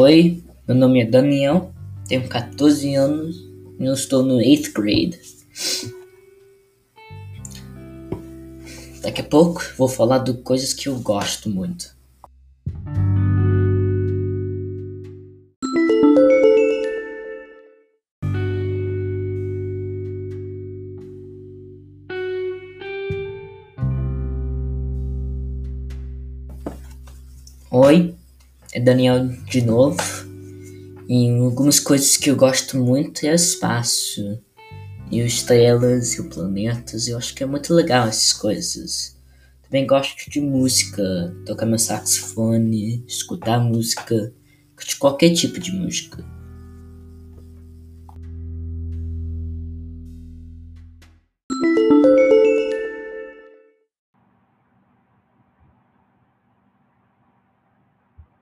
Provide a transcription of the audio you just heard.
Oi, meu nome é Daniel, tenho 14 anos e eu estou no 8th grade. Daqui a pouco vou falar de coisas que eu gosto muito. Oi, é Daniel de novo. E algumas coisas que eu gosto muito é o espaço. E os estrelas e os planetas. Eu acho que é muito legal essas coisas. Também gosto de música, tocar meu saxofone, escutar música, de qualquer tipo de música.